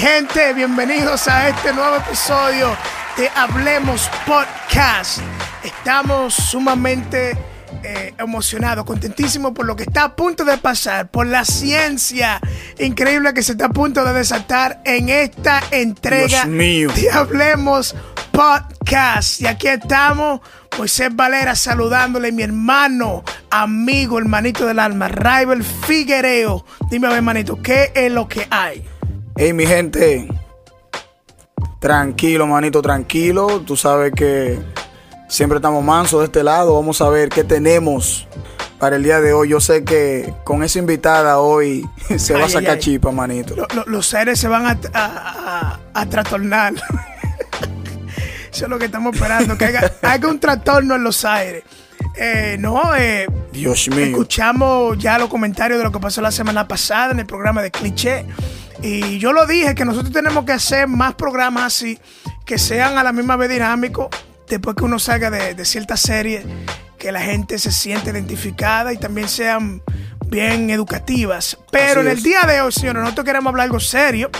Mi gente, bienvenidos a este nuevo episodio de Hablemos Podcast. Estamos sumamente eh, emocionados, contentísimos por lo que está a punto de pasar, por la ciencia increíble que se está a punto de desatar en esta entrega Dios mío. de Hablemos Podcast. Y aquí estamos, Moisés Valera saludándole, mi hermano, amigo, hermanito del alma, Rival Figuereo. Dime, a ver, hermanito, ¿qué es lo que hay? Hey, mi gente. Tranquilo, manito, tranquilo. Tú sabes que siempre estamos mansos de este lado. Vamos a ver qué tenemos para el día de hoy. Yo sé que con esa invitada hoy se va a sacar ay, chipa, manito. Lo- lo- los seres se van a, a- a- a trastornar. Eso es lo que estamos esperando, que haya, haya un trastorno en los aires. Eh, no, eh, Dios mío. escuchamos ya los comentarios de lo que pasó la semana pasada en el programa de Cliché. Y yo lo dije, que nosotros tenemos que hacer más programas así, que sean a la misma vez dinámicos, después que uno salga de, de ciertas series, que la gente se siente identificada y también sean bien educativas. Pero Así en el es. día de hoy, señores, nosotros queremos hablar algo serio,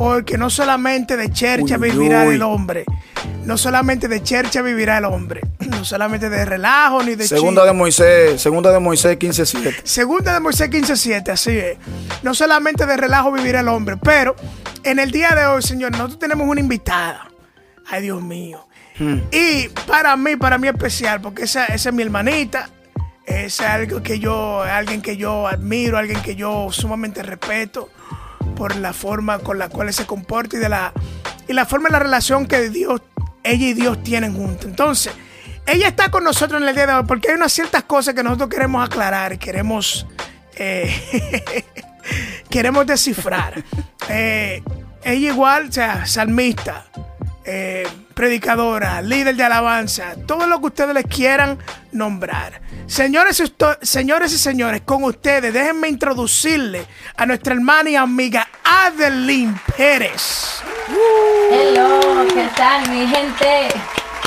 porque no solamente de chercha Uy, vivirá uy. el hombre, no solamente de chercha vivirá el hombre, no solamente de relajo ni de Segunda de Moisés, segunda de Moisés 15:7. Segunda de Moisés 15.7, así es. No solamente de relajo vivir el hombre, pero en el día de hoy, señor, nosotros tenemos una invitada. Ay, Dios mío. Y para mí, para mí especial, porque esa, esa es mi hermanita. Es algo que yo, alguien que yo admiro, alguien que yo sumamente respeto por la forma con la cual se comporta y de la y la forma de la relación que Dios, ella y Dios tienen juntos. Entonces, ella está con nosotros en el día de hoy porque hay unas ciertas cosas que nosotros queremos aclarar, queremos eh, queremos descifrar. Eh, ella igual, o sea, salmista, eh, predicadora, líder de alabanza, todo lo que ustedes les quieran nombrar. Señores, esto- señores y señores, con ustedes, déjenme introducirle a nuestra hermana y amiga Adeline Pérez. Hello, ¿qué tal mi gente?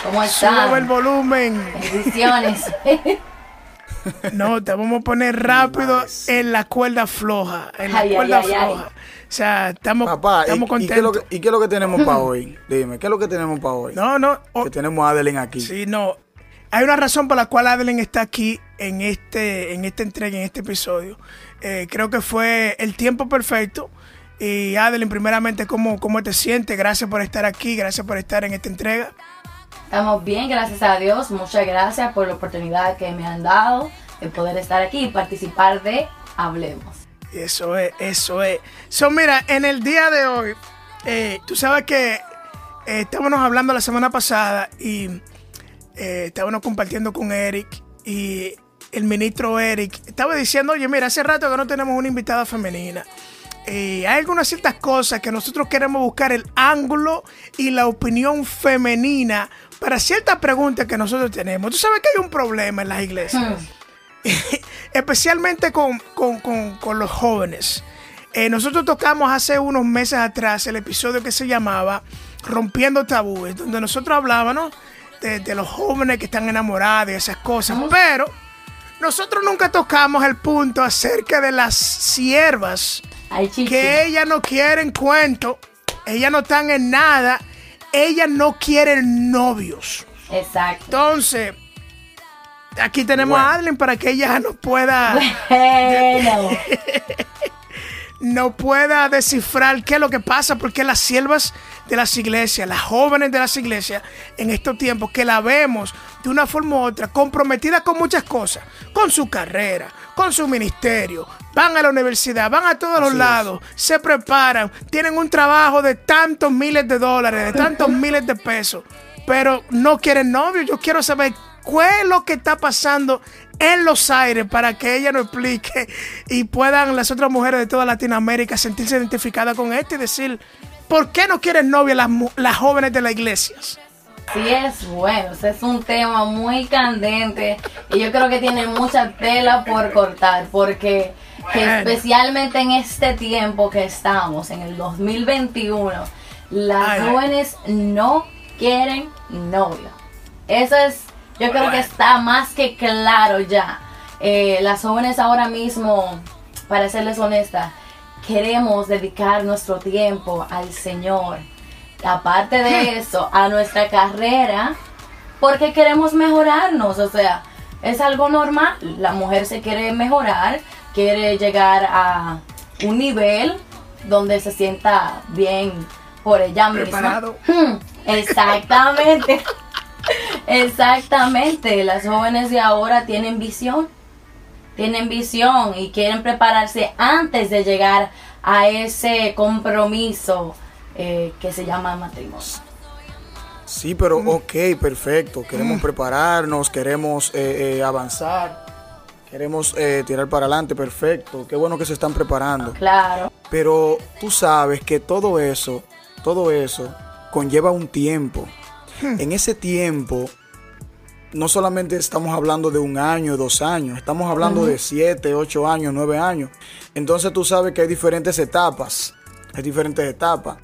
¿Cómo Sube el están? volumen. Bendiciones. No, te vamos a poner rápido Nice. en la cuerda floja. En la Ay, ay, cuerda ay, ay. floja. O sea, estamos, Papá, ¿y, estamos y qué es lo contentos. que, y qué es lo que tenemos para hoy? Dime, ¿qué es lo que tenemos para hoy? No, no. Que tenemos a Adeline aquí. Sí, no. Hay una razón por la cual Adeline está aquí en este, en esta entrega, en este episodio. Eh, creo que fue el tiempo perfecto. Y Adeline, primeramente, ¿cómo, ¿cómo te sientes? Gracias por estar aquí, gracias por estar en esta entrega. Estamos bien, gracias a Dios. Muchas gracias por la oportunidad que me han dado de poder estar aquí y participar de Hablemos. Eso es, eso es. So, mira, en el día de hoy, eh, tú sabes que eh, estábamos hablando la semana pasada y eh, estábamos compartiendo con Eric y el ministro Eric estaba diciendo, oye, mira, hace rato que no tenemos una invitada femenina. Y hay algunas ciertas cosas que nosotros queremos buscar el ángulo y la opinión femenina para ciertas preguntas que nosotros tenemos. Tú sabes que hay un problema en las iglesias especialmente con, con- con- con los jóvenes. Eh, nosotros tocamos hace unos meses atrás el episodio que se llamaba Rompiendo Tabúes, donde nosotros hablábamos de, de los jóvenes que están enamorados y esas cosas, pero nosotros nunca tocamos el punto acerca de las siervas Ay, que ellas no quieren cuento, ellas no están en nada, ellas no quieren novios. Exacto. Entonces, aquí tenemos Bueno. a Adeline para que ella nos pueda, Bueno, no pueda descifrar qué es lo que pasa, porque las siervas de las iglesias, las jóvenes de las iglesias, en estos tiempos, que la vemos de una forma u otra, comprometidas con muchas cosas, con su carrera, con su ministerio, van a la universidad, van a todos los es. lados, se preparan, tienen un trabajo de tantos miles de dólares, de tantos miles de pesos. pero no quieren novio. Yo quiero saber cuál es lo que está pasando en los aires para que ella nos explique y puedan las otras mujeres de toda Latinoamérica sentirse identificadas con esto y decir, ¿por qué no quieren novio las, las jóvenes de las iglesias? Sí es bueno, es un tema muy candente y yo creo que tiene mucha tela por cortar porque Bueno. especialmente en este tiempo que estamos, en el 2021, las Ay, ay. jóvenes no quieren novio. Eso es, yo creo que está más que claro ya. Eh, las jóvenes ahora mismo, para serles honesta, queremos dedicar nuestro tiempo al Señor. Aparte de eso, a nuestra carrera, porque queremos mejorarnos, o sea, es algo normal. La mujer se quiere mejorar, quiere llegar a un nivel donde se sienta bien por ella misma. Preparado. Hmm, Exactamente. Exactamente. Las jóvenes de ahora tienen visión. Tienen visión y quieren prepararse antes de llegar a ese compromiso eh, que se llama matrimonio. Sí, pero ok, perfecto. Queremos prepararnos, queremos eh, eh, avanzar, queremos eh, tirar para adelante, perfecto. Qué bueno que se están preparando. Claro. Pero tú sabes que todo eso, todo eso conlleva un tiempo. En ese tiempo, no solamente estamos hablando de un año, dos años, estamos hablando de siete, ocho años, nueve años. Entonces tú sabes que hay diferentes etapas, hay diferentes etapas.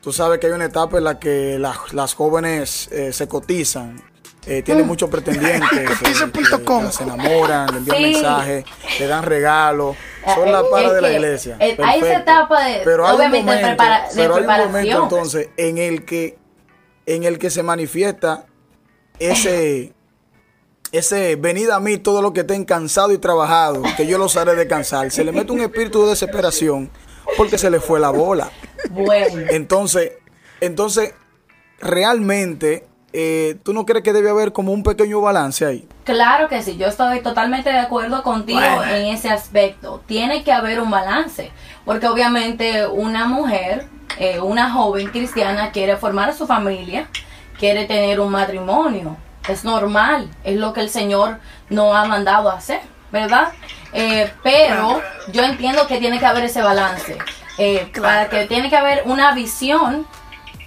Tú sabes que hay una etapa en la que las, las jóvenes eh, se cotizan, eh, tienen muchos pretendientes, eh, Cotiza.com. que se enamoran, le envían Sí. mensajes, le dan regalos, son la Eh, para de la iglesia. eh, hay esa etapa de- pero hay un obviamente de prepara- de pero hay un momento entonces en el que en el que se manifiesta ese ese venid a mí todo lo que estén cansado y trabajado, que yo los haré descansar. Se le mete un espíritu de desesperación porque se le fue la bola. Bueno. Entonces, entonces realmente eh, ¿tú no crees que debe haber como un pequeño balance ahí? Claro que sí, yo estoy totalmente de acuerdo contigo Bueno. en ese aspecto. Tiene que haber un balance, porque obviamente una mujer, eh, una joven cristiana quiere formar su familia, quiere tener un matrimonio. Es normal, es lo que el Señor nos ha mandado a hacer, ¿verdad? Eh, pero yo entiendo que tiene que haber ese balance, eh, para que tiene que haber una visión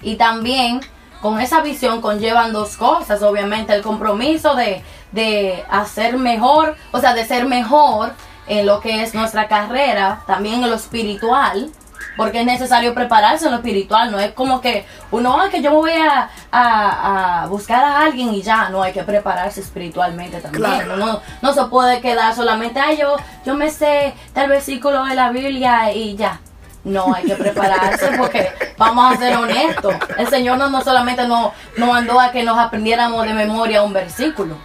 y también con esa visión conllevan dos cosas, obviamente, el compromiso de, de hacer mejor, o sea, de ser mejor en lo que es nuestra carrera, también en lo espiritual, porque es necesario prepararse en lo espiritual, no es como que uno, ah, que yo me voy a, a- a buscar a alguien y ya, no, hay que prepararse espiritualmente también, Claro. no, no se puede quedar solamente, ah, yo, yo me sé tal versículo de la Biblia y ya, no, hay que prepararse porque vamos a ser honestos. El Señor no, no solamente nos, nos mandó a que nos aprendiéramos de memoria un versículo,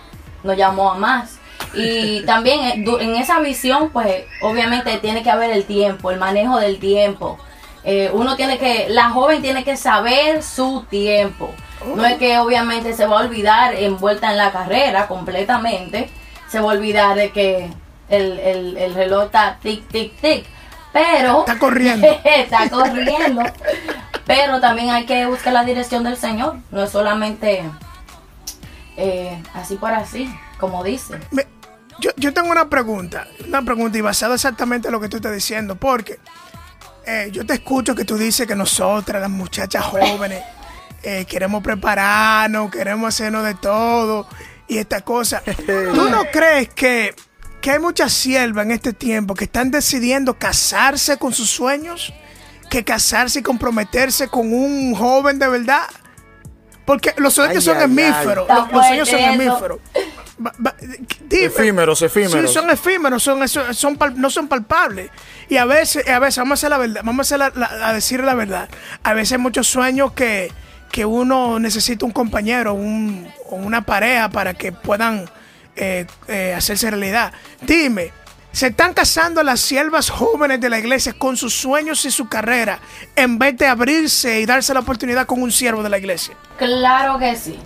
nos llamó a más. Y también eh, en esa visión, pues obviamente tiene que haber el tiempo, el manejo del tiempo. Eh, uno tiene que, la joven tiene que saber su tiempo. No es que obviamente se va a olvidar envuelta en la carrera completamente, se va a olvidar de que el, el, el reloj está tic, tic, tic. Pero Está corriendo. está corriendo. Pero también hay que buscar la dirección del Señor. No es solamente eh, así por así, como dice. Me- yo, yo tengo una pregunta, una pregunta y basado exactamente en lo que tú estás diciendo, porque eh, yo te escucho que tú dices que nosotras, las muchachas jóvenes, eh, queremos prepararnos, queremos hacernos de todo y esta cosa. ¿Tú no crees que, que hay muchas siervas en este tiempo que están decidiendo casarse con sus sueños? Que casarse y comprometerse con un joven de verdad. Porque los sueños Ay, son ay, hemíferos. Los, los sueños son hemíferos. Ba- ba- dime. Efímeros, efímeros. Sí, son efímeros, son, son, son pal- no son palpables. Y a veces, a veces, vamos a hacer la verdad, vamos a, hacer la- la- a decir la verdad. A veces hay muchos sueños que, que uno necesita un compañero, un, o una pareja para que puedan eh, eh, hacerse realidad. Dime, ¿se están casando las siervas jóvenes de la iglesia con sus sueños y su carrera en vez de abrirse y darse la oportunidad con un siervo de la iglesia? Claro que sí.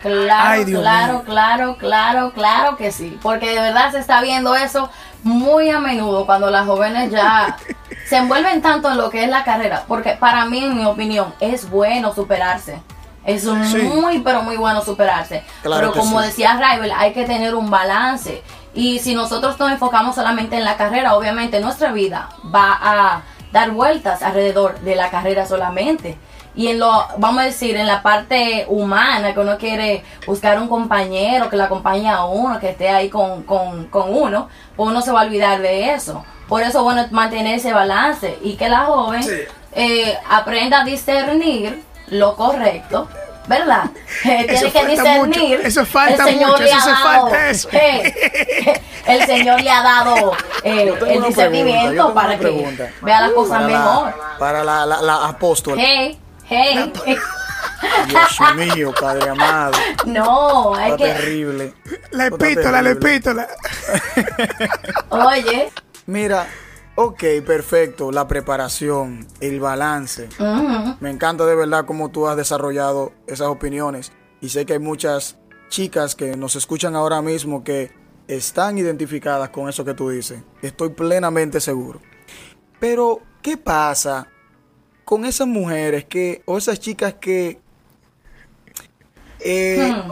Claro, Ay, claro, mío. claro, claro, claro que sí. Porque de verdad se está viendo eso muy a menudo cuando las jóvenes ya se envuelven tanto en lo que es la carrera. Porque para mí, en mi opinión, es bueno superarse. Es Sí. muy, pero muy bueno superarse. Claro pero como sí. decía Raibel, hay que tener un balance. Y si nosotros nos enfocamos solamente en la carrera, obviamente nuestra vida va a dar vueltas alrededor de la carrera solamente. Y en lo, vamos a decir, en la parte humana, que uno quiere buscar un compañero que le acompañe a uno, que esté ahí con, con, con uno, pues uno se va a olvidar de eso. Por eso, bueno, mantener ese balance y que la joven Sí. eh, aprenda a discernir lo correcto, ¿verdad? Eh, tiene que mucho, discernir. eso falta el Señor mucho, le eso ha se dado, falta eso. eh, el Señor le ha dado eh, el pregunta, discernimiento para que pregunta. vea las cosas Para mejor. La, para la, la, la apóstol. Hey, hey. Dios mío, Padre amado. No, hay Está que. terrible. La epístola, la epístola. Oye. Mira, ok, perfecto. La preparación, el balance. Me encanta de verdad cómo tú has desarrollado esas opiniones. Y sé que hay muchas chicas que nos escuchan ahora mismo que están identificadas con eso que tú dices. Estoy plenamente seguro. Pero, ¿qué pasa con esas mujeres que, o esas chicas que, eh,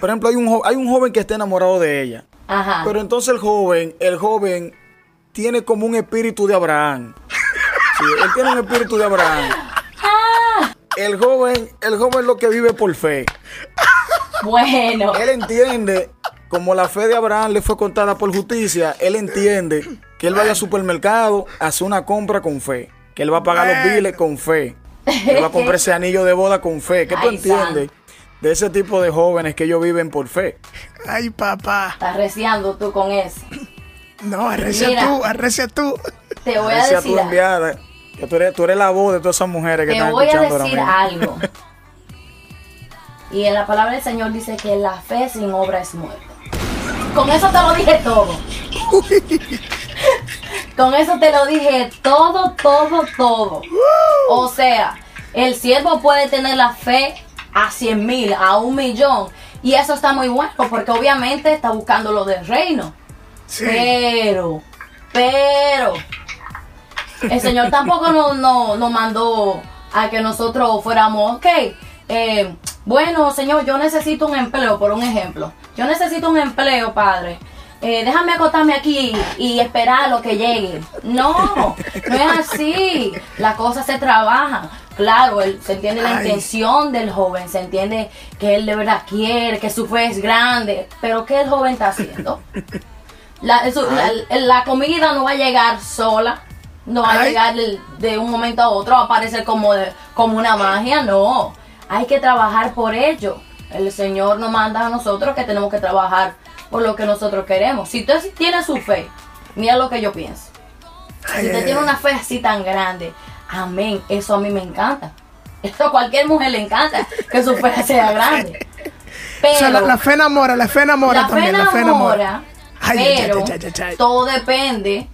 por ejemplo, hay un, hay un joven que está enamorado de ella. Ajá. Pero entonces el joven, el joven tiene como un espíritu de Abraham. Sí, él tiene un espíritu de Abraham. El joven, el joven lo que vive por fe. Bueno. Él entiende, como la fe de Abraham le fue contada por justicia, él entiende que él vaya al supermercado, hace una compra con fe. Que él va a pagar los biles con fe. Él va a comprar ese anillo de boda con fe. ¿Qué tú Ay, entiendes de ese tipo de jóvenes que ellos viven por fe? Ay, papá. Estás reciando tú con eso. No, arrecia Mira. tú, arrecia tú. Te voy a Decía decir. tu algo. enviada, que tú eres, tú eres la voz de todas esas mujeres que Te están voy a escuchando decir ahora mismo. algo. Y en la palabra del Señor dice que la fe sin obra es muerta. Con eso te lo dije todo. Con eso te lo dije todo, todo, todo. O sea, el siervo puede tener la fe a 100 mil, a un millón. Y eso está muy bueno porque obviamente está buscando lo del reino. Sí. Pero, pero, el Señor tampoco nos, nos- nos mandó a que nosotros fuéramos, ok, eh, bueno, Señor, yo necesito un empleo, por un ejemplo. Yo necesito un empleo, Padre. Eh, déjame acostarme aquí y esperar a lo que llegue. No, no es así. Las cosas se trabajan. Claro, él- se entiende la intención del joven, se entiende que él de verdad quiere, que su fe es grande. Pero ¿qué el joven está haciendo? La, eso- la- la comida no va a llegar sola, no va a llegar de, de un momento a otro, va a aparecer como, de- como una magia, no. Hay que trabajar por ello. El Señor nos manda a nosotros que tenemos que trabajar por lo que nosotros queremos. Si usted tiene su fe, mira lo que yo pienso. Si usted tiene una fe así tan grande, amén, eso a mí me encanta. Esto a cualquier mujer le encanta, que su fe sea grande. Pero, O sea, la, la fe enamora, la fe enamora la fe también, la fe enamora. enamora, Ay, pero ay, ay, todo depende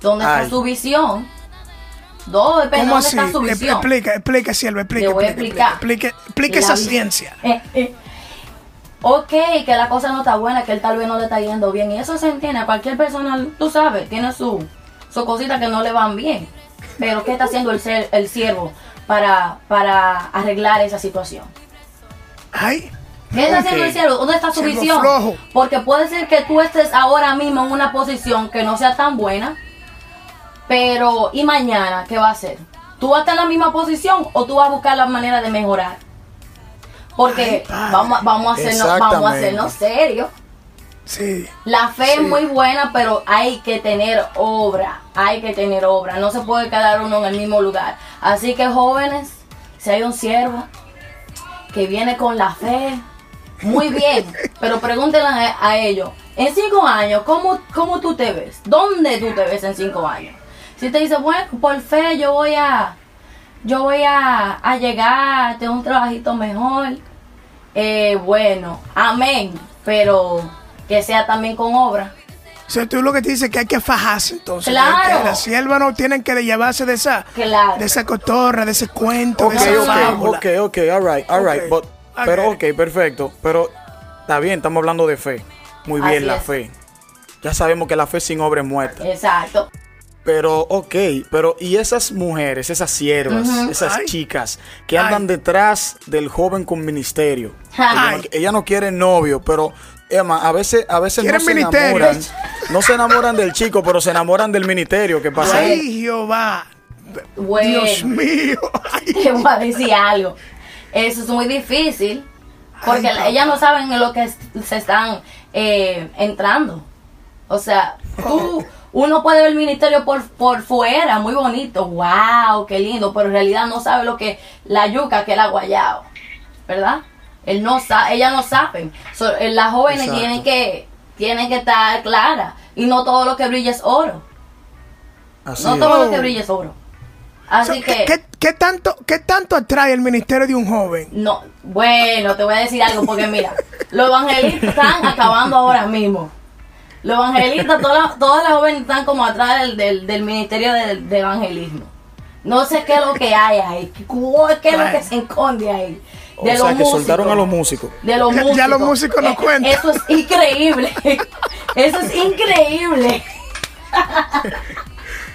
dónde está su visión. Todo depende ¿Cómo dónde así? está su visión. Explica, explica, Sierva, explica. Le voy a explica, explicar. Explique, explique La esa ciencia. Eh, eh. Ok, que la cosa no está buena, que él tal vez no le está yendo bien. Y eso se entiende. A cualquier persona, tú sabes, tiene su, su cosita que no le van bien. Pero ¿qué está haciendo el, ser, el siervo para, para arreglar esa situación? Ay, ¿Qué está haciendo el siervo? ¿Dónde está su Siervo visión? flojo. Porque puede ser que tú estés ahora mismo en una posición que no sea tan buena, pero ¿y mañana qué va a hacer? ¿Tú vas a estar en la misma posición o tú vas a buscar la manera de mejorar? Porque Ay, vamos, vamos, a hacernos, vamos a hacernos serios. sí. La fe es muy buena, pero hay que tener obra. Hay que tener obra. No se puede quedar uno en el mismo lugar. Así que jóvenes, si hay un siervo que viene con la fe, muy bien. pero pregúntenle a, a ellos, en cinco años, ¿cómo, ¿cómo tú te ves? ¿Dónde tú te ves en cinco años? Si te dice, bueno, por fe yo voy a, yo voy a, a llegar, tengo un trabajito mejor. Eh, bueno, amén. Pero que sea también con obra. O sea, tú lo que te dices es que hay que fajarse entonces. Claro. Que las siervas no tienen que llevarse de esa, Claro. de esa cotorra, de ese cuento, Ok, de esa ok, fábula. ok, ok, alright, alright. Ok, but- ok. Pero, ok, perfecto. Pero está bien, estamos hablando de fe. Muy bien, Así la es. fe. Ya sabemos que la fe sin obra es muerta. Exacto. Pero, ok, pero ¿y esas mujeres, esas siervas, esas Ay. chicas que andan Ay. detrás del joven con ministerio? Ella no, ella no quiere novio, pero, Emma, a veces, a veces no se ministerio. enamoran. No se enamoran del chico, pero se enamoran del ministerio. ¿Qué pasa? Ay, Jehová. Bueno, Dios mío. Ay. te voy a decir algo. Eso es muy difícil. Porque Ay, ellas no saben en lo que se están eh, entrando. O sea, tú, uno puede ver el ministerio por, por fuera, muy bonito, wow, qué lindo, pero en realidad no sabe lo que la yuca, que es la guayao, ¿verdad? Él no sa ellas no saben. So, eh, las jóvenes Exacto. tienen que, tienen que estar claras. Y no todo lo que brilla es oro. Así No es. todo lo que brilla es oro. Así So, que... ¿qué, qué tanto, ¿Qué tanto atrae el ministerio de un joven? No, bueno, te voy a decir algo porque mira, los evangelistas están acabando ahora mismo. Los evangelistas, todas las, todas las jóvenes están como atrás del, del, del ministerio de, de evangelismo. No sé qué es lo que hay ahí, qué, es lo que se esconde ahí. O De sea, los que soltaron a los músicos. De los Ya- músicos. ya los músicos no Eh, cuentan. Eso es increíble. Eso es increíble.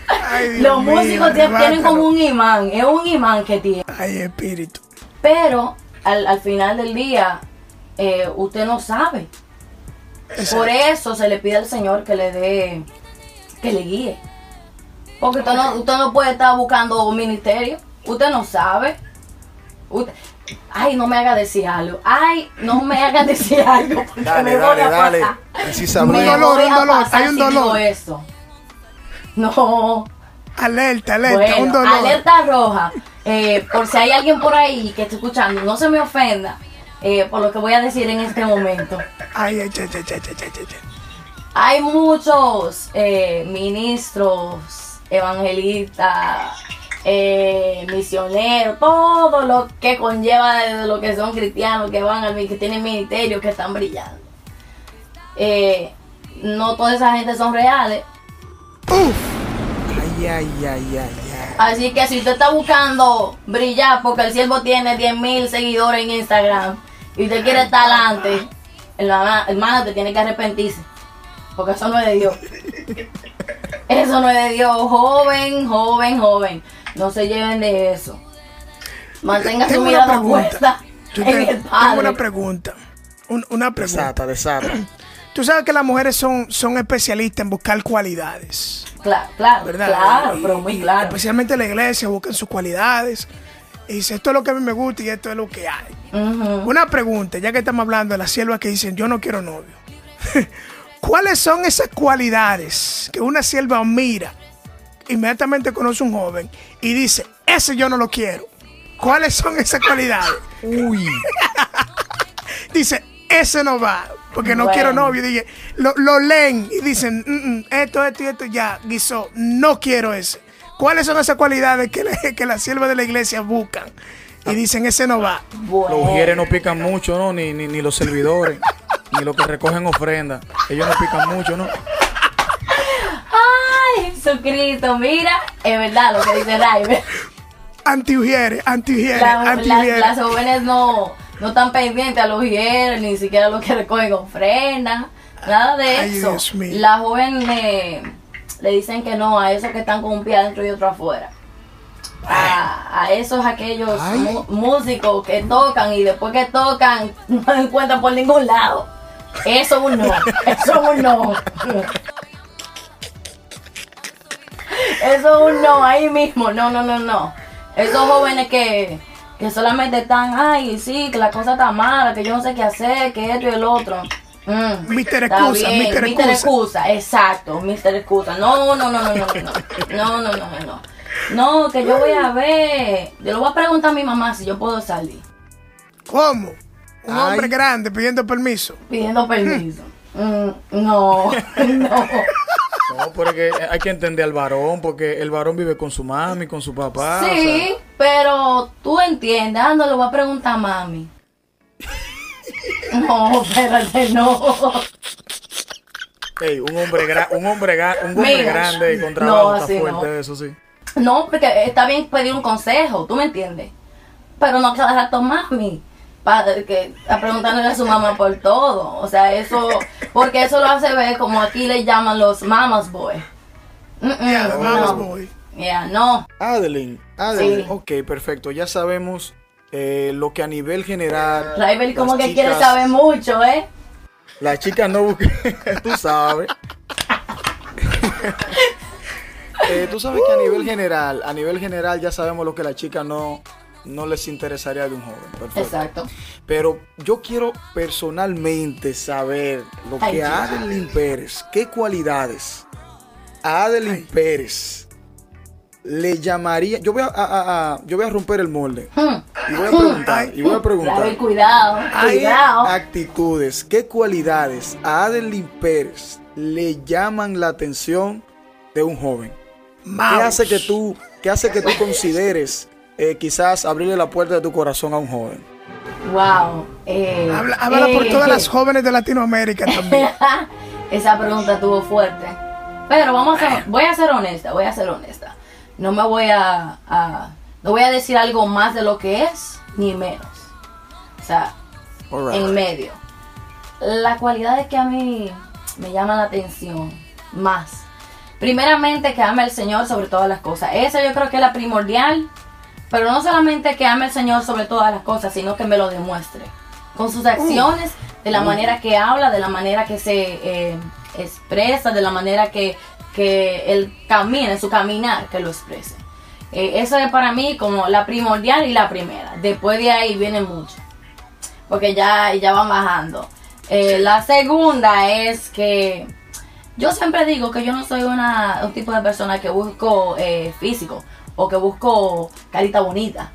Ay, Los músicos tienen, como un imán. Es un imán que tiene. Ay, espíritu. Pero al, al final del día, eh, usted no sabe. Por eso se le pide al Señor que le dé, que le guíe. Porque usted no, usted no puede estar buscando un ministerio. Usted no sabe. Usted- ay, no me haga decir algo. Ay, no me haga decir algo. Porque Dale, me voy dale, a dale. pasar. Así Me sabrá. Un dolor, un hay un dolor. eso. No. Alerta, alerta, Bueno, un dolor. alerta roja. Eh, por si hay alguien por ahí que esté escuchando, no se me ofenda eh, por lo que voy a decir en este momento. Ay, ay, ay, ay, ay, ay, ay, ay. Hay muchos eh, ministros, evangelistas, eh, misioneros, todo lo que conlleva de lo que son cristianos, que van al que tienen ministerio, que están brillando. No toda esa gente son reales. Ay, ay, ay, ay, ay. Así que si usted está buscando brillar porque el siervo tiene 10 mil seguidores en Instagram y usted quiere estar adelante, hermana, hermana, te tiene que arrepentirse. Porque eso no es de Dios. Eso no es de Dios. Joven, joven, joven. No se lleven de eso. Mantenga su Tengo una mirada puesta Yo en tengo, el tengo Padre. una pregunta. Un- una pregunta. Desata, desata. Tú sabes que las mujeres son, son especialistas en buscar cualidades. Claro, claro, ¿Verdad? claro, Y- pero muy claro. Especialmente la iglesia buscan sus cualidades. Y dice, esto es lo que a mí me gusta y esto es lo que hay. Una pregunta, ya que estamos hablando de las siervas que dicen, yo no quiero novio. ¿Cuáles son esas cualidades que una sierva mira, inmediatamente conoce un joven y dice, ese yo no lo quiero? ¿Cuáles son esas cualidades? Uy. Dice, ese no va, porque no Bueno. quiero novio. Dije, lo, lo leen y dicen, "Mm, mm, esto, esto y esto ya, guisó, no quiero ese. ¿Cuáles son esas cualidades que, le- que las siervas de la iglesia buscan? Y dicen, ese no va. Bueno. Los ujieres no pican mucho, ¿no? Ni, ni, ni los servidores, ni los que recogen ofrenda. Ellos no pican mucho, ¿no? Ay, Jesucristo, mira, es verdad lo que dice Raiber. Anti-ujiere, anti-ujiere, La- anti-ujiere. las, las jóvenes no, no están pendientes a los hieros, ni siquiera a los que recogen ofrendas, nada de Ay, eso. Dios mío. Las jóvenes le, le dicen que no a esos que están con un pie adentro y otro afuera. A, a esos aquellos mu- músicos que tocan y después que tocan no encuentran por ningún lado. Eso es un no, eso es un no. Eso es un no, ahí mismo, no, no, no, no. Esos jóvenes que, que solamente están, ay, sí, que la cosa está mala, que yo no sé qué hacer, que esto y el otro. Mm, Mister Excusa, bien, Mister Mister Excusa. Excusa, exacto, Mister Excusa. No, no, no, no, no, no, no, no, no, no, no, no. No, que yo voy a ver, yo le voy a preguntar a mi mamá si yo puedo salir, ¿Cómo? Un Ay. hombre grande pidiendo permiso. pidiendo permiso. Mm, no, no. No, porque hay que entender al varón, porque el varón vive con su mami, con su papá. o Sí, sea, pero tú entiendes, ah, no le voy a preguntar a mami. No, espérate, no. ey, un hombre, gra- un hombre, ga- un hombre Mira, grande y con no, trabajo está fuerte, no. eso sí. No, porque está bien pedir un consejo, ¿tú me entiendes? Pero no cada rato mami. Para que a preguntarle a su mamá por todo. O sea, eso, porque eso lo hace ver como aquí le llaman los mamas boy. Mm, mm, Yeah, mama's no. boy. Yeah, no. Adeline, Adeline, Sí. ok, perfecto. Ya sabemos eh, lo que a nivel general. Raibel como que quiere chicas- saber mucho, ¿eh? Las chicas no buscan, tú sabes. Eh, tú sabes que a nivel general, a nivel general ya sabemos lo que las chicas no, no les interesaría de un joven. Perfecto. Exacto. Pero yo quiero personalmente saber lo Ay, que a. Adeline Pérez, qué cualidades a Adeline Pérez le llamaría. Yo voy a, a- a- a- yo voy a romper el molde Hmm. Y voy a preguntar, y voy a preguntar. Cuidado, ¿Qué cuidado. actitudes, qué cualidades a Adeline Pérez le llaman la atención de un joven? ¿Qué hace que tú, qué hace que tú consideres eh, quizás abrirle la puerta de tu corazón a un joven? Wow. Eh, Habla, por eh, todas las jóvenes de Latinoamérica también. Esa pregunta estuvo fuerte. Pero vamos a ser, voy a ser honesta, voy a ser honesta. No me voy a, a- no voy a decir algo más de lo que es, ni menos. O sea, right. en medio. La cualidad es que a mí me llama la atención más. Primeramente que ame al Señor sobre todas las cosas. Esa yo creo que es la primordial. Pero no solamente que ame al Señor sobre todas las cosas, sino que me lo demuestre. Con sus acciones, de la manera que habla, de la manera que se eh, expresa, de la manera que, que él camina, en su caminar, que lo exprese. Eh, eso es para mí como la primordial y la primera. Después de ahí viene mucho porque ya, ya van bajando. Eh, la segunda es que yo siempre digo que yo no soy una, un tipo de persona que busco eh, físico o que busco carita bonita.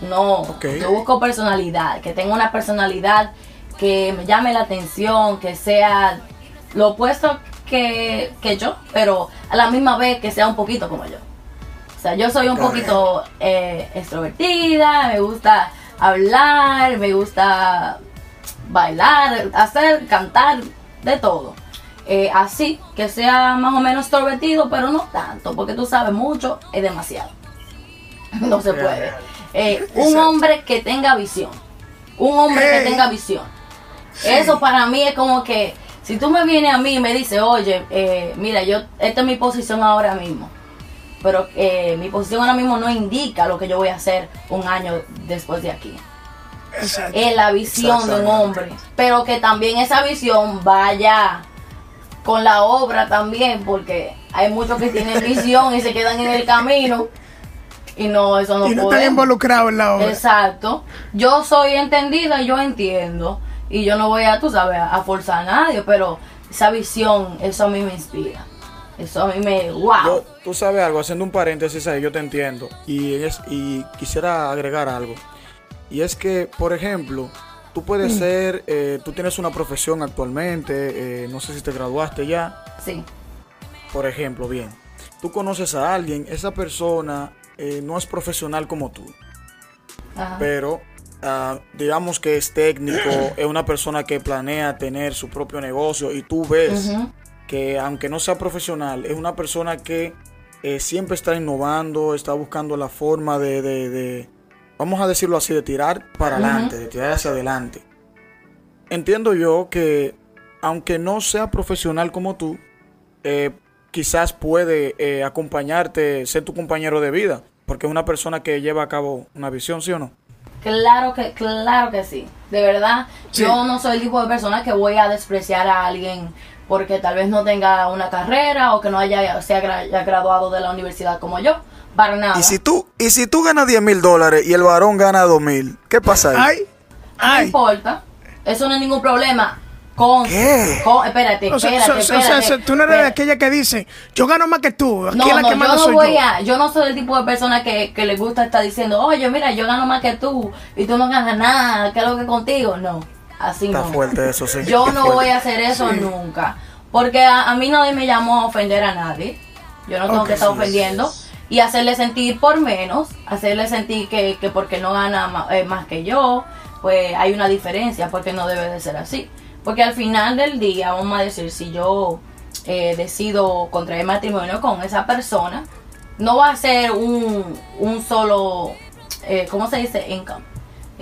No, yo busco personalidad, que tenga una personalidad que me llame la atención, que sea lo opuesto que, que yo, pero a la misma vez que sea un poquito como yo. O sea, yo soy un poquito eh, extrovertida, me gusta hablar, me gusta bailar, hacer, cantar, de todo. Eh, así, que sea más o menos extrovertido, pero no tanto, porque tú sabes mucho, es demasiado. No se puede. Eh, un hombre que tenga visión. Un hombre que tenga visión. Eso para mí es como que, si tú me vienes a mí y me dices, oye, eh, mira, yo, esta es mi posición ahora mismo pero eh, mi posición ahora mismo no indica lo que yo voy a hacer un año después de aquí. Exacto. Es la visión de un hombre, pero que también esa visión vaya con la obra también, porque hay muchos que tienen visión y se quedan en el camino y no, eso no y no puede. están involucrados en la obra. Exacto. Yo soy entendida, yo entiendo. Y yo no voy a, tú sabes, a, a forzar a nadie, pero esa visión, eso a mí me inspira. Eso a mí me. ¡Wow! Yo- tú sabes algo, haciendo un paréntesis ahí, yo te entiendo. Y, es, y quisiera agregar algo. Y es que, por ejemplo, tú puedes ser, eh, tú tienes una profesión actualmente, eh, no sé si te graduaste ya, Sí. por ejemplo, bien. Tú conoces a alguien, esa persona eh, no es profesional como tú, Ajá. pero ah, digamos que es técnico, es una persona que planea tener su propio negocio y tú ves. Que aunque no sea profesional, es una persona que eh, siempre está innovando, está buscando la forma de, de- de, vamos a decirlo así, de tirar para adelante, de tirar hacia adelante. Entiendo yo que aunque no sea profesional como tú, eh, quizás puede eh, acompañarte, ser tu compañero de vida, porque es una persona que lleva a cabo una visión, ¿sí o no? Claro que, claro que sí. De verdad, Sí. yo no soy el tipo de persona que voy a despreciar a alguien porque tal vez no tenga una carrera o que no haya, se haya gra- graduado de la universidad como yo. Para nada. Y si tú, y si tú ganas 10 mil dólares y el varón gana 2 mil, ¿qué pasa ahí? Ay, No importa. Eso no es ningún problema. Con, ¿Qué? con- espérate, O sea, espérate, o sea, o sea, espérate. tú no eres espérate. aquella que dice, yo gano más que tú. Aquí No, la no, que yo no soy voy yo. a, yo no soy el tipo de persona que, que le gusta estar diciendo, oye, mira, yo gano más que tú y tú no ganas nada, ¿qué es lo que contigo? No, así Está fuerte eso, sí. Yo Está no fuerte. voy a hacer eso nunca, porque a, a mí nadie me llamó a ofender a nadie. Yo no tengo que estar sí, ofendiendo y hacerle sentir por menos, hacerle sentir que, que porque no gana eh, más que yo, pues hay una diferencia, porque no debe de ser así. Porque al final del día, vamos a decir, si yo eh, decido contraer matrimonio con esa persona, no va a ser un, un solo, eh, ¿cómo se dice? Income.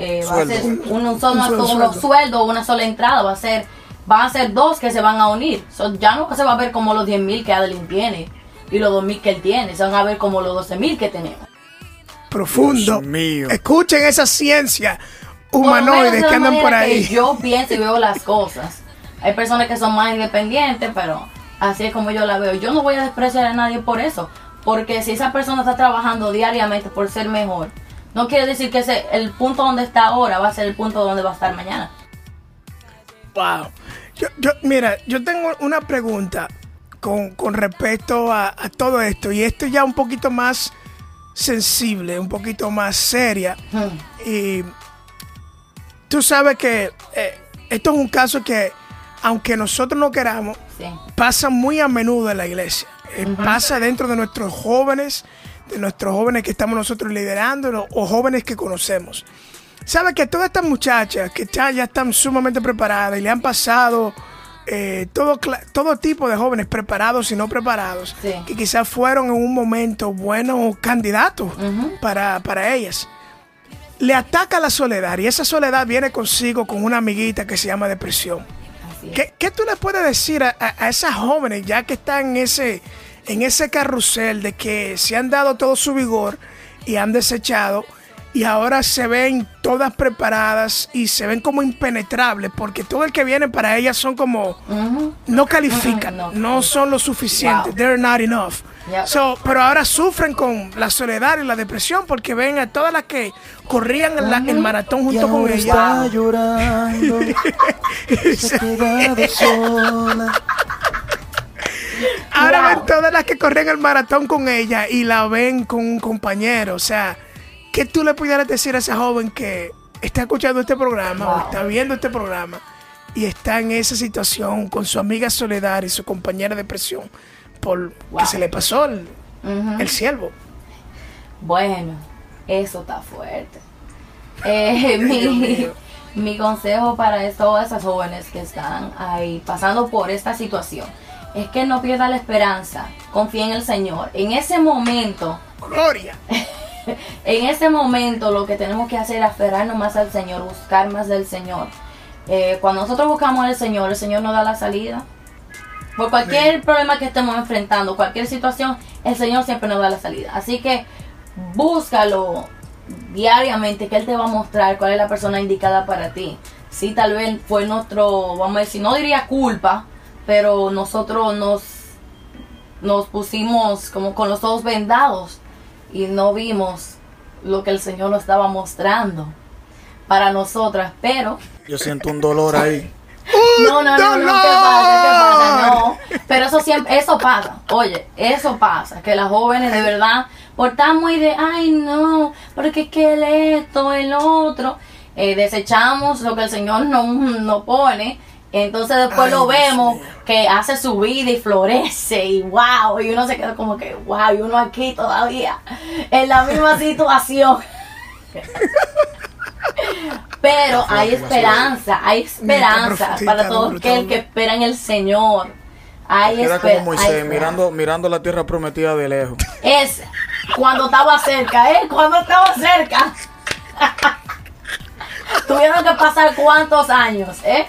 Eh, va a ser un, un solo, Un solo solo sueldo. sueldo, una sola entrada, va a ser, van a ser dos que se van a unir. So, ya no se va a ver como los 10 mil que Adeline tiene. y los 2.000 que él tiene. Se van a ver como los 12.000 que tenemos. Profundo. Dios mío. Escuchen esa ciencia Por lo menos humanoide de que andan por que ahí. yo pienso y veo las cosas. Hay personas que son más independientes, pero así es como yo la veo. Yo no voy a despreciar a nadie por eso. Porque si esa persona está trabajando diariamente por ser mejor, no quiere decir que ese, el punto donde está ahora va a ser el punto donde va a estar mañana. Wow. Yo, yo, mira, yo tengo una pregunta con, con respecto a, a todo esto. Y esto ya un poquito más sensible, un poquito más seria. Hmm. Y tú sabes que eh, esto es un caso que, aunque nosotros no queramos, Sí. pasa muy a menudo en la iglesia. Eh, Pasa dentro de nuestros jóvenes, de nuestros jóvenes que estamos nosotros liderando o jóvenes que conocemos. ¿Sabes que todas estas muchachas que ya, ya están sumamente preparadas y le han pasado eh, todo, todo tipo de jóvenes preparados y no preparados, Sí. que quizás fueron en un momento buenos candidatos para, para ellas? Le ataca la soledad y esa soledad viene consigo con una amiguita que se llama depresión. Así es. ¿Qué, qué tú le puedes decir a, a- a esas jóvenes ya que están en ese, en ese carrusel de que se han dado todo su vigor y han desechado y ahora se ven todas preparadas y se ven como impenetrables porque todo el que viene para ellas son como no califican, No. no son lo suficiente, Wow. they're not enough. Yep. So, pero ahora sufren con la soledad y la depresión porque ven a todas las que corrían el, la- el maratón junto con ellas. está llorando, se ha quedado sola. Ahora Wow. ven todas las que corren el maratón con ella y la ven con un compañero. O sea, ¿qué tú le pudieras decir a esa joven que está escuchando este programa o está viendo este programa y está en esa situación con su amiga Soledad y su compañera de depresión por Wow. que se le pasó el, siervo? Bueno, eso está fuerte. Eh, mi, mi consejo para todas esas jóvenes que están ahí pasando por esta situación es que no pierda la esperanza, confíe en el Señor. En ese momento, Gloria. en ese momento lo que tenemos que hacer es aferrarnos más al Señor, buscar más del Señor. Eh, cuando nosotros buscamos al Señor, el Señor nos da la salida. Por cualquier problema que estemos enfrentando, cualquier situación, el Señor siempre nos da la salida. Así que búscalo diariamente, que Él te va a mostrar cuál es la persona indicada para ti. Sí, tal vez fue nuestro, vamos a decir, no diría culpa, pero nosotros nos, nos pusimos como con los ojos vendados y no vimos lo que el Señor nos estaba mostrando para nosotras, pero Yo siento un dolor ahí. no, no, no, no, ¿qué pasa? ¿Qué pasa? No, pero eso siempre, eso pasa, oye, eso pasa, que las jóvenes de verdad, por estar muy de, ay no, porque que el esto, el otro, eh, desechamos lo que el Señor no, no pone, entonces después Ay, lo vemos que hace su vida y florece y wow, y uno se queda como que wow, y uno aquí todavía en la misma situación. Pero hay esperanza, hay esperanza para todo aquel que espera en el Señor. Hay Era como Moisés, mirando, mirando la tierra prometida de lejos. Es cuando estaba cerca, ¿eh? Cuando estaba cerca. Tuvieron que pasar cuántos años, ¿eh?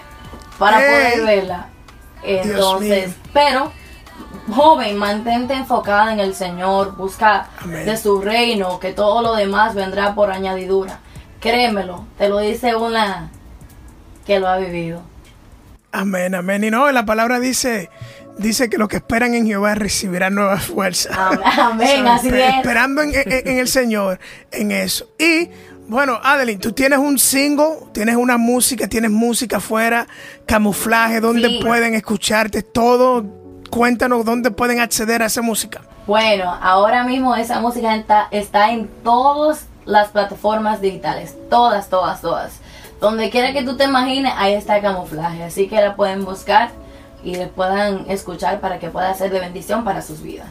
Para poder verla. Entonces, pero, joven, mantente enfocada en el Señor, busca Amén. de su reino, que todo lo demás vendrá por añadidura. Créemelo, te lo dice una que lo ha vivido. Amén, amén. Y no, la palabra dice, dice que los que esperan en Jehová recibirán nuevas fuerzas. Amén, amén, So, así es. Esperando en, en- en el Señor, en eso. Y bueno, Adeline, tú tienes un single, tienes una música, tienes música afuera, camuflaje, donde Sí. pueden escucharte todo. Cuéntanos dónde pueden acceder a esa música. Bueno, ahora mismo esa música está, está en todas las plataformas digitales. Todas, todas, todas. Donde quiera que tú te imagines, ahí está el camuflaje. Así que la pueden buscar y le puedan escuchar para que pueda ser de bendición para sus vidas.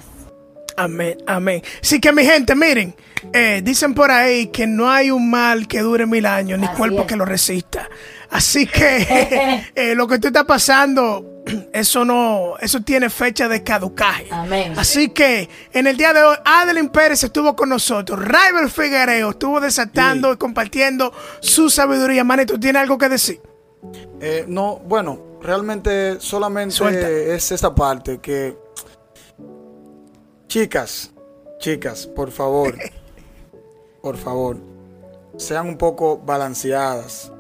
Amén, amén. Así que mi gente, miren, eh, dicen por ahí que no hay un mal que dure mil años, ni Así cuerpo es. que lo resista. Así que eh, lo que tú estás pasando, eso no, eso tiene fecha de caducaje. Amén. Así que en el día de hoy, Adeline Pérez estuvo con nosotros, Rival Figuereo estuvo desatando y compartiendo su sabiduría. Manny, ¿tú tienes algo que decir? Eh, no, bueno, realmente solamente Suelta. es esa parte que Chicas, chicas, por favor, por favor, sean un poco balanceadas.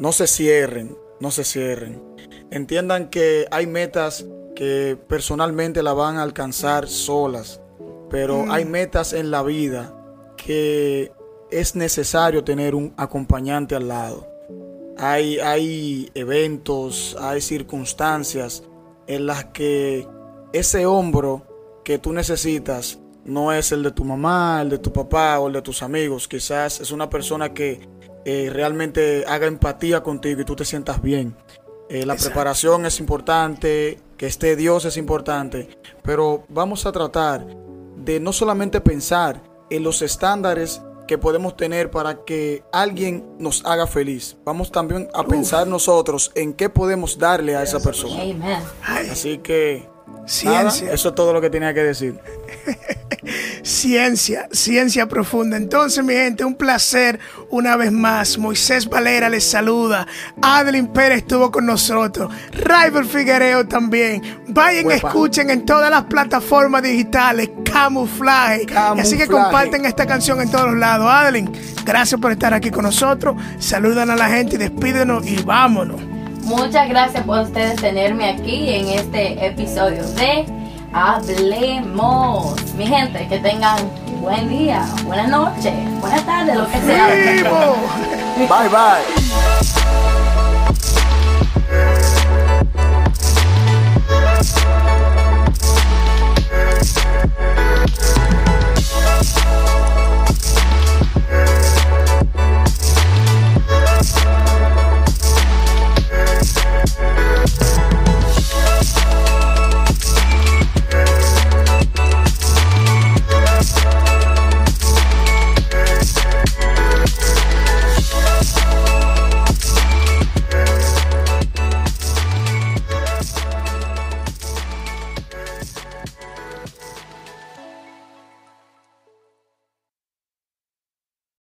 No se cierren, no se cierren. Entiendan que hay metas que personalmente la van a alcanzar solas, pero hay metas en la vida que es necesario tener un acompañante al lado. Hay, hay eventos, hay circunstancias en las que ese hombro que tú necesitas no es el de tu mamá, el de tu papá o el de tus amigos. Quizás es una persona que eh, realmente haga empatía contigo y tú te sientas bien. Eh, la preparación es importante, que esté Dios es importante, pero vamos a tratar de no solamente pensar en los estándares que podemos tener para que alguien nos haga feliz. Vamos también a pensar nosotros en qué podemos darle a esa persona. Así que Ciencia. nada, eso es todo lo que tenía que decir. Ciencia, ciencia profunda. Entonces, mi gente, un placer una vez más. Moisés Valera les saluda. Adeline Pérez estuvo con nosotros. Rival Figuereo también. Vayan, escuchen en todas las plataformas digitales. Camuflaje. Así que comparten esta canción en todos los lados. Adeline, gracias por estar aquí con nosotros. Saludan a la gente y despídenos y vámonos. Muchas gracias por ustedes tenerme aquí en este episodio de Hablemos. Mi gente, que tengan buen día, buena noche, buena tarde, lo que sea. Bye bye.